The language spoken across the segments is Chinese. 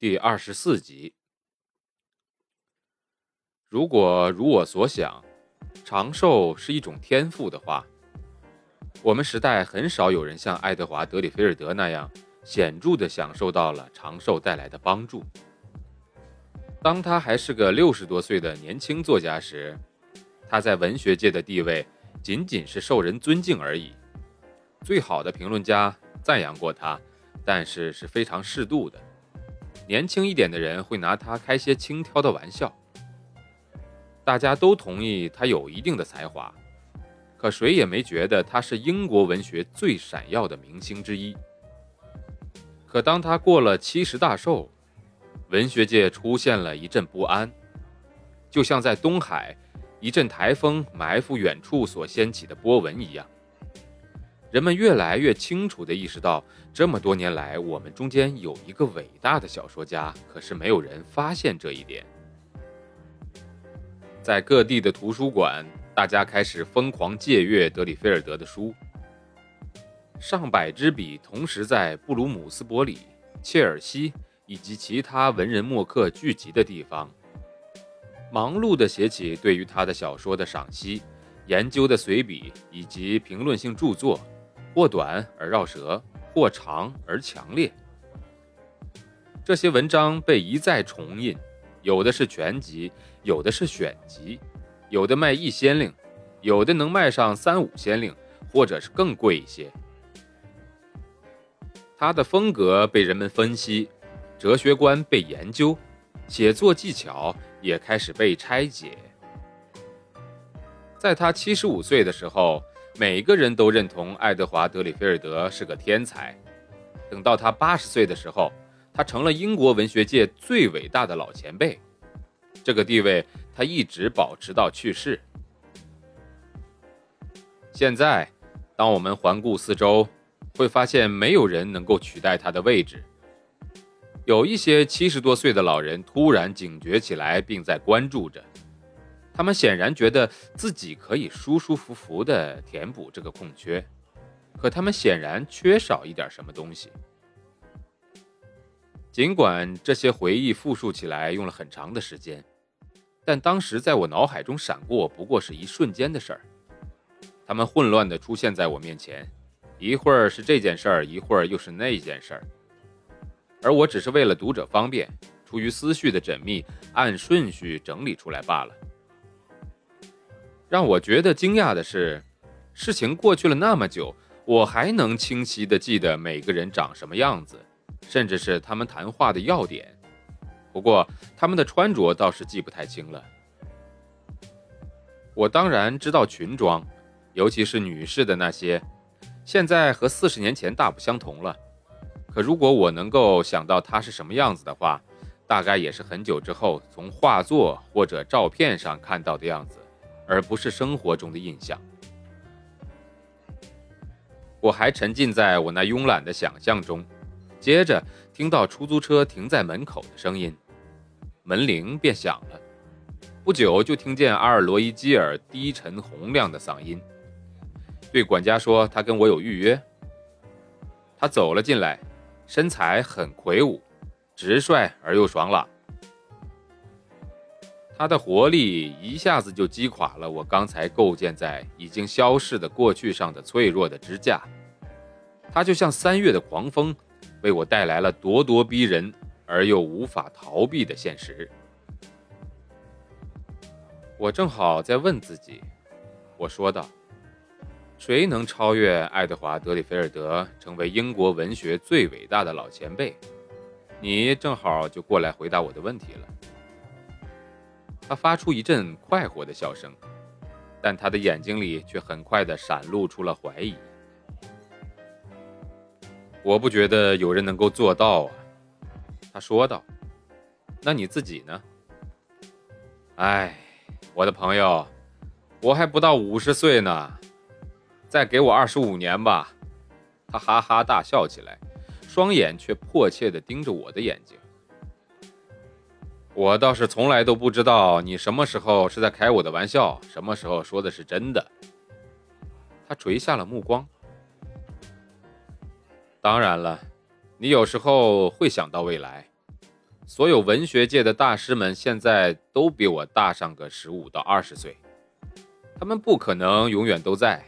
第二十四集，如果如我所想。长寿是一种天赋的话，我们时代很少有人像爱德华·德里菲尔德那样显著地享受到了长寿带来的帮助。当他还是个六十多岁的年轻作家时，他在文学界的地位仅仅是受人尊敬而已。最好的评论家赞扬过他，但是是非常适度的。年轻一点的人会拿他开些轻佻的玩笑。大家都同意他有一定的才华，可谁也没觉得他是英国文学最闪耀的明星之一。可当他过了七十大寿，文学界出现了一阵不安，就像在东海一阵台风埋伏远处所掀起的波纹一样。人们越来越清楚地意识到，这么多年来，我们中间有一个伟大的小说家，可是没有人发现这一点。在各地的图书馆，大家开始疯狂借阅德里菲尔德的书。上百支笔同时在布鲁姆斯伯里、切尔西以及其他文人墨客聚集的地方，忙碌地写起对于他的小说的赏析、研究的随笔以及评论性著作，或短而绕舌，或长而强烈。这些文章被一再重印。有的是全集，有的是选集，有的卖一先令，有的能卖上三五先令，或者是更贵一些。他的风格被人们分析，哲学观被研究，写作技巧也开始被拆解。在他七十五岁的时候，每个人都认同爱德华·德里菲尔德是个天才。等到他八十岁的时候，他成了英国文学界最伟大的老前辈，这个地位他一直保持到去世。现在，当我们环顾四周，会发现没有人能够取代他的位置。有一些七十多岁的老人突然警觉起来，并在关注着。他们显然觉得自己可以舒舒服服地填补这个空缺，可他们显然缺少一点什么东西。尽管这些回忆复述起来用了很长的时间，但当时在我脑海中闪过，不过是一瞬间的事儿。他们混乱地出现在我面前，一会儿是这件事儿，一会儿又是那件事儿，而我只是为了读者方便，出于思绪的缜密，按顺序整理出来罢了。让我觉得惊讶的是，事情过去了那么久，我还能清晰地记得每个人长什么样子。甚至是他们谈话的要点，不过他们的穿着倒是记不太清了。我当然知道裙装，尤其是女士的那些，现在和四十年前大不相同了。可如果我能够想到她是什么样子的话，大概也是很久之后从画作或者照片上看到的样子，而不是生活中的印象。我还沉浸在我那慵懒的想象中。接着听到出租车停在门口的声音，门铃便响了。不久就听见阿尔罗伊基尔低沉洪亮的嗓音，对管家说他跟我有预约。他走了进来，身材很魁梧，直率而又爽朗。他的活力一下子就击垮了我刚才构建在已经消逝的过去上的脆弱的支架。他就像三月的狂风。为我带来了咄咄逼人而又无法逃避的现实。我正好在问自己，我说道：“谁能超越爱德华·德里菲尔德，成为英国文学最伟大的老前辈？”你正好就过来回答我的问题了。他发出一阵快活的笑声，但他的眼睛里却很快地闪露出了怀疑。我不觉得有人能够做到啊。”他说道。“那你自己呢？”“哎，我的朋友，我还不到五十岁呢，再给我二十五年吧。”他哈哈大笑起来，双眼却迫切地盯着我的眼睛。我倒是从来都不知道你什么时候是在开我的玩笑，什么时候说的是真的。他垂下了目光。当然了，你有时候会想到未来。所有文学界的大师们现在都比我大上个十五到二十岁，他们不可能永远都在。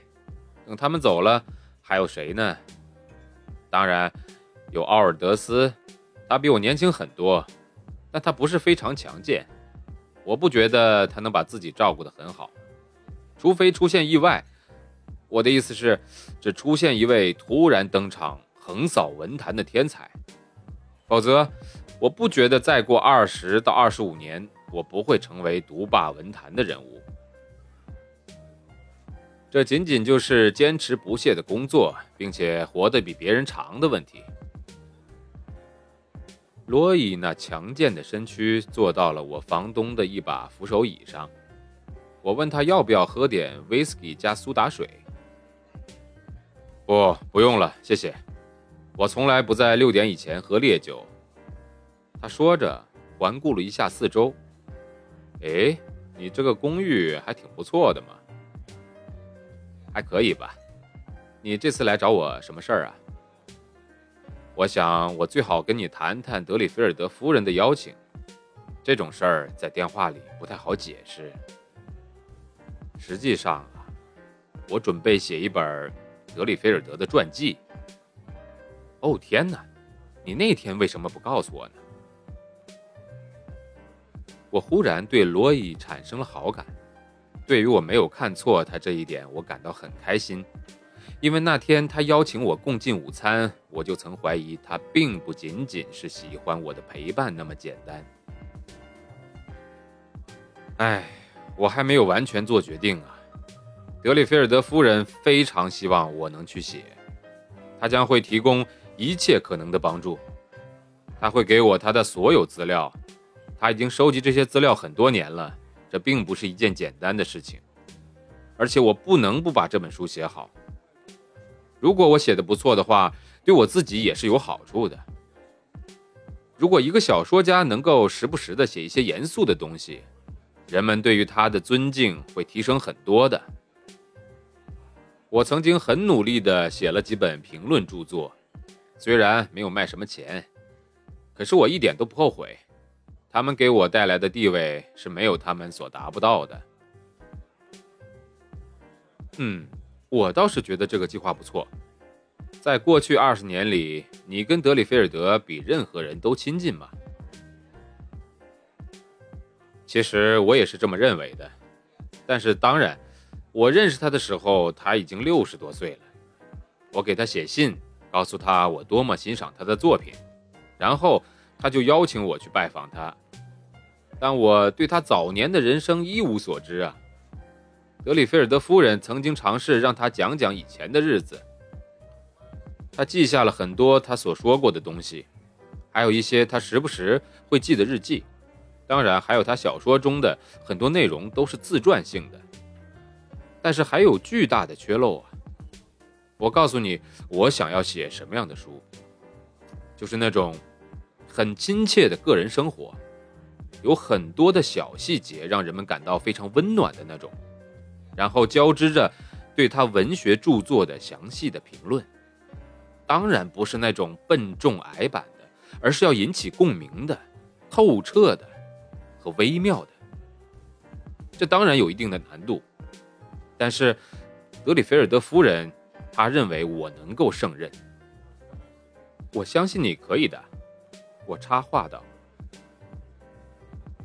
等他们走了，还有谁呢？当然，有奥尔德斯，他比我年轻很多。但他不是非常强健，我不觉得他能把自己照顾得很好，除非出现意外。我的意思是，只出现一位突然登场、横扫文坛的天才，否则，我不觉得再过二十到二十五年，我不会成为独霸文坛的人物。这仅仅就是坚持不懈的工作，并且活得比别人长的问题。罗伊那强健的身躯坐到了我房东的一把扶手椅上。我问他要不要喝点威士忌加苏打水。不，不用了，谢谢。我从来不在六点以前喝烈酒。他说着，环顾了一下四周。哎，你这个公寓还挺不错的嘛。还可以吧。你这次来找我什么事儿啊？我想，我最好跟你谈谈德里菲尔德夫人的邀请。这种事儿在电话里不太好解释。实际上啊，我准备写一本德里菲尔德的传记。哦天哪，你那天为什么不告诉我呢？我忽然对罗伊产生了好感。对于我没有看错他这一点，我感到很开心。因为那天他邀请我共进午餐，我就曾怀疑他并不仅仅是喜欢我的陪伴那么简单。哎，我还没有完全做决定啊。德里菲尔德夫人非常希望我能去写，她将会提供一切可能的帮助。他会给我他的所有资料，他已经收集这些资料很多年了，这并不是一件简单的事情。而且我不能不把这本书写好。如果我写的不错的话，对我自己也是有好处的。如果一个小说家能够时不时的写一些严肃的东西，人们对于他的尊敬会提升很多的。我曾经很努力的写了几本评论著作，虽然没有卖什么钱，可是我一点都不后悔。他们给我带来的地位是没有他们所达不到的。嗯。我倒是觉得这个计划不错。在过去二十年里，你跟德里菲尔德比任何人都亲近嘛？其实我也是这么认为的。但是当然，我认识他的时候他已经六十多岁了。我给他写信，告诉他我多么欣赏他的作品，然后他就邀请我去拜访他。但我对他早年的人生一无所知啊。德里菲尔德夫人曾经尝试让他讲讲以前的日子，他记下了很多他所说过的东西，还有一些他时不时会记的日记，当然还有他小说中的很多内容都是自传性的。但是还有巨大的缺漏啊！我告诉你，我想要写什么样的书，就是那种很亲切的个人生活，有很多的小细节让人们感到非常温暖的那种。然后交织着对他文学著作的详细的评论，当然不是那种笨重矮板的，而是要引起共鸣的、透彻的和微妙的。这当然有一定的难度，但是德里菲尔德夫人她认为我能够胜任。我相信你可以的，我插话道。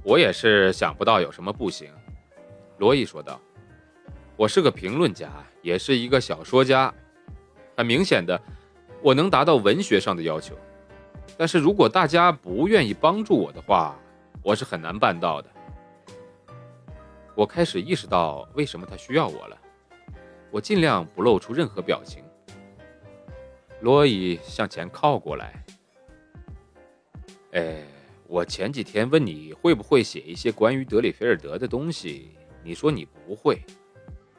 我也是想不到有什么不行，罗伊说道。我是个评论家，也是一个小说家。很明显的，我能达到文学上的要求。但是如果大家不愿意帮助我的话，我是很难办到的。我开始意识到为什么他需要我了。我尽量不露出任何表情。罗伊向前靠过来。哎，我前几天问你会不会写一些关于德里菲尔德的东西，你说你不会，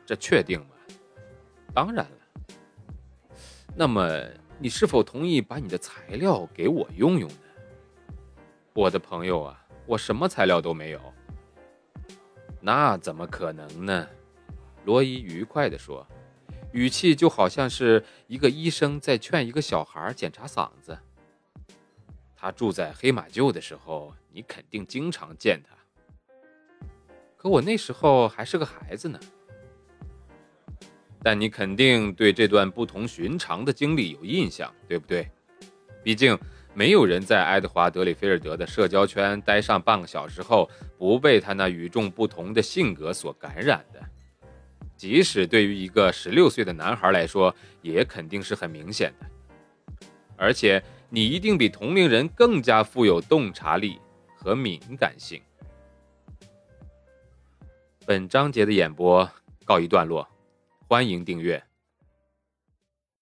这确定吗？当然了。那么，你是否同意把你的材料给我用用呢？我的朋友啊，我什么材料都没有。那怎么可能呢？罗伊愉快地说，语气就好像是一个医生在劝一个小孩检查嗓子。他住在黑马厩的时候，你肯定经常见他。可我那时候还是个孩子呢。但你肯定对这段不同寻常的经历有印象，对不对？毕竟没有人在爱德华·德里菲尔德的社交圈待上半个小时后，不被他那与众不同的性格所感染的。即使对于一个十六岁的男孩来说，也肯定是很明显的。而且。你一定比同龄人更加富有洞察力和敏感性。本章节的演播告一段落，欢迎订阅。